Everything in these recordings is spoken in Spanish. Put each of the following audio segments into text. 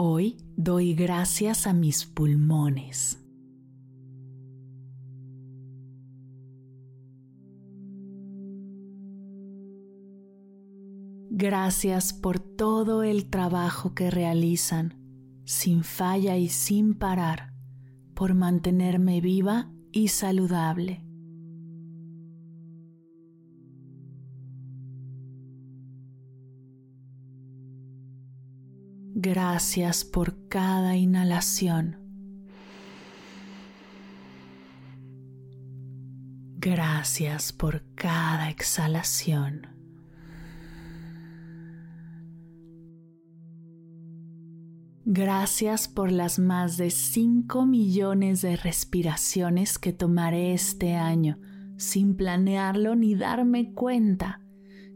Hoy doy gracias a mis pulmones. Gracias por todo el trabajo que realizan, sin falla y sin parar, por mantenerme viva y saludable. Gracias por cada inhalación. Gracias por cada exhalación. Gracias por las más de 5 millones de respiraciones que tomaré este año sin planearlo ni darme cuenta.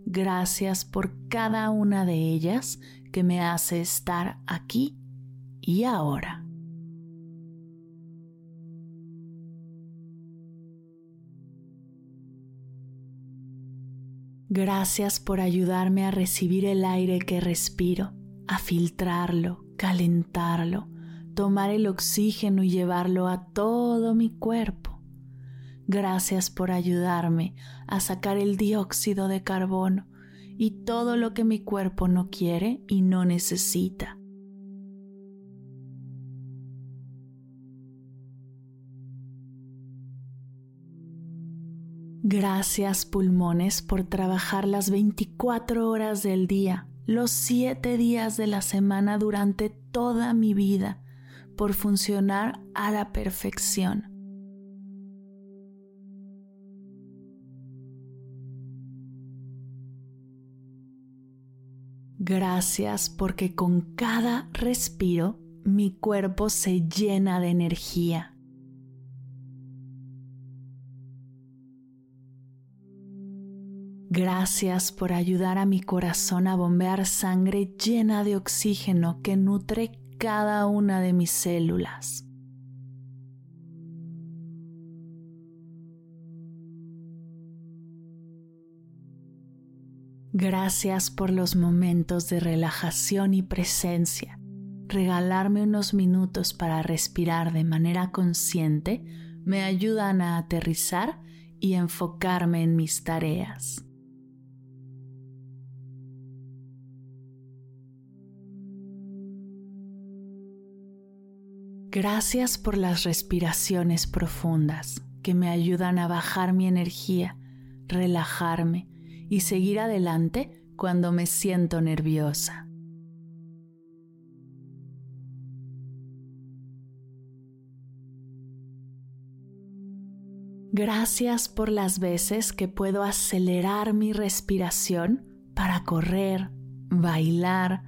Gracias por cada una de ellas que me hace estar aquí y ahora. Gracias por ayudarme a recibir el aire que respiro, a filtrarlo, calentarlo, tomar el oxígeno y llevarlo a todo mi cuerpo. Gracias por ayudarme a sacar el dióxido de carbono y todo lo que mi cuerpo no quiere y no necesita. Gracias pulmones por trabajar las 24 horas del día, los 7 días de la semana durante toda mi vida, por funcionar a la perfección. Gracias porque con cada respiro mi cuerpo se llena de energía. Gracias por ayudar a mi corazón a bombear sangre llena de oxígeno que nutre cada una de mis células. Gracias por los momentos de relajación y presencia. Regalarme unos minutos para respirar de manera consciente me ayudan a aterrizar y enfocarme en mis tareas. Gracias por las respiraciones profundas que me ayudan a bajar mi energía, relajarme y seguir adelante cuando me siento nerviosa. Gracias por las veces que puedo acelerar mi respiración para correr, bailar,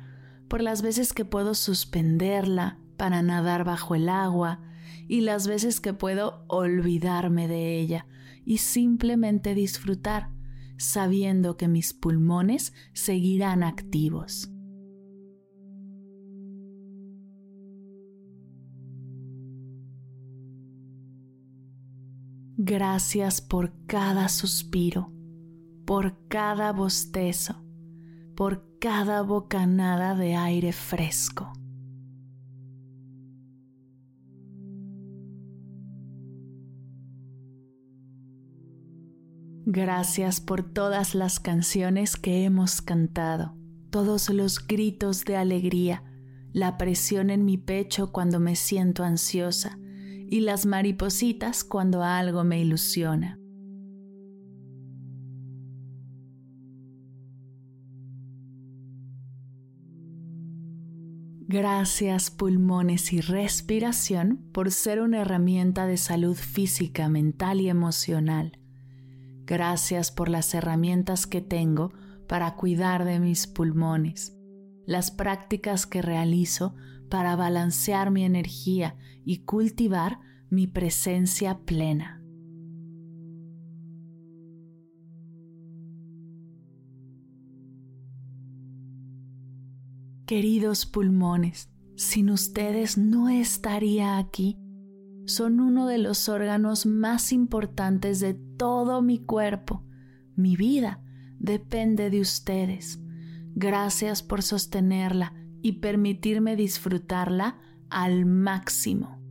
por las veces que puedo suspenderla para nadar bajo el agua y las veces que puedo olvidarme de ella y simplemente disfrutar sabiendo que mis pulmones seguirán activos. Gracias por cada suspiro, por cada bostezo, por cada bocanada de aire fresco. Gracias por todas las canciones que hemos cantado, todos los gritos de alegría, la presión en mi pecho cuando me siento ansiosa y las maripositas cuando algo me ilusiona. Gracias pulmones y respiración por ser una herramienta de salud física, mental y emocional. Gracias por las herramientas que tengo para cuidar de mis pulmones, las prácticas que realizo para balancear mi energía y cultivar mi presencia plena. Queridos pulmones, sin ustedes no estaría aquí. Son uno de los órganos más importantes de todo mi cuerpo. Mi vida depende de ustedes. Gracias por sostenerla y permitirme disfrutarla al máximo.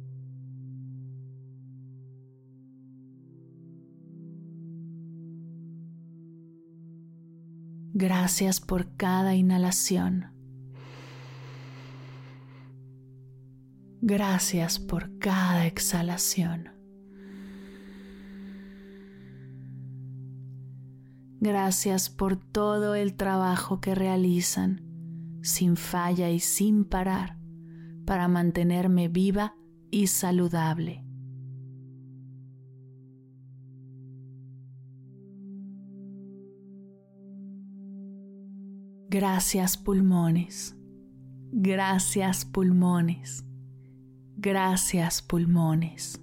Gracias por cada inhalación. Gracias por cada exhalación. Gracias por todo el trabajo que realizan, sin falla y sin parar, para mantenerme viva y saludable. Gracias pulmones. Gracias pulmones. Gracias pulmones.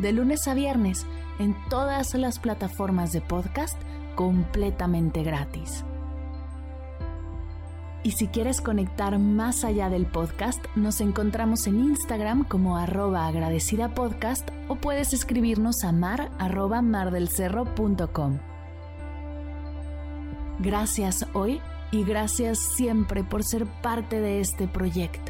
de lunes a viernes en todas las plataformas de podcast completamente gratis. Y si quieres conectar más allá del podcast, nos encontramos en Instagram como arroba agradecida podcast o puedes escribirnos a mar arroba mardelcerro.com. Gracias hoy y gracias siempre por ser parte de este proyecto.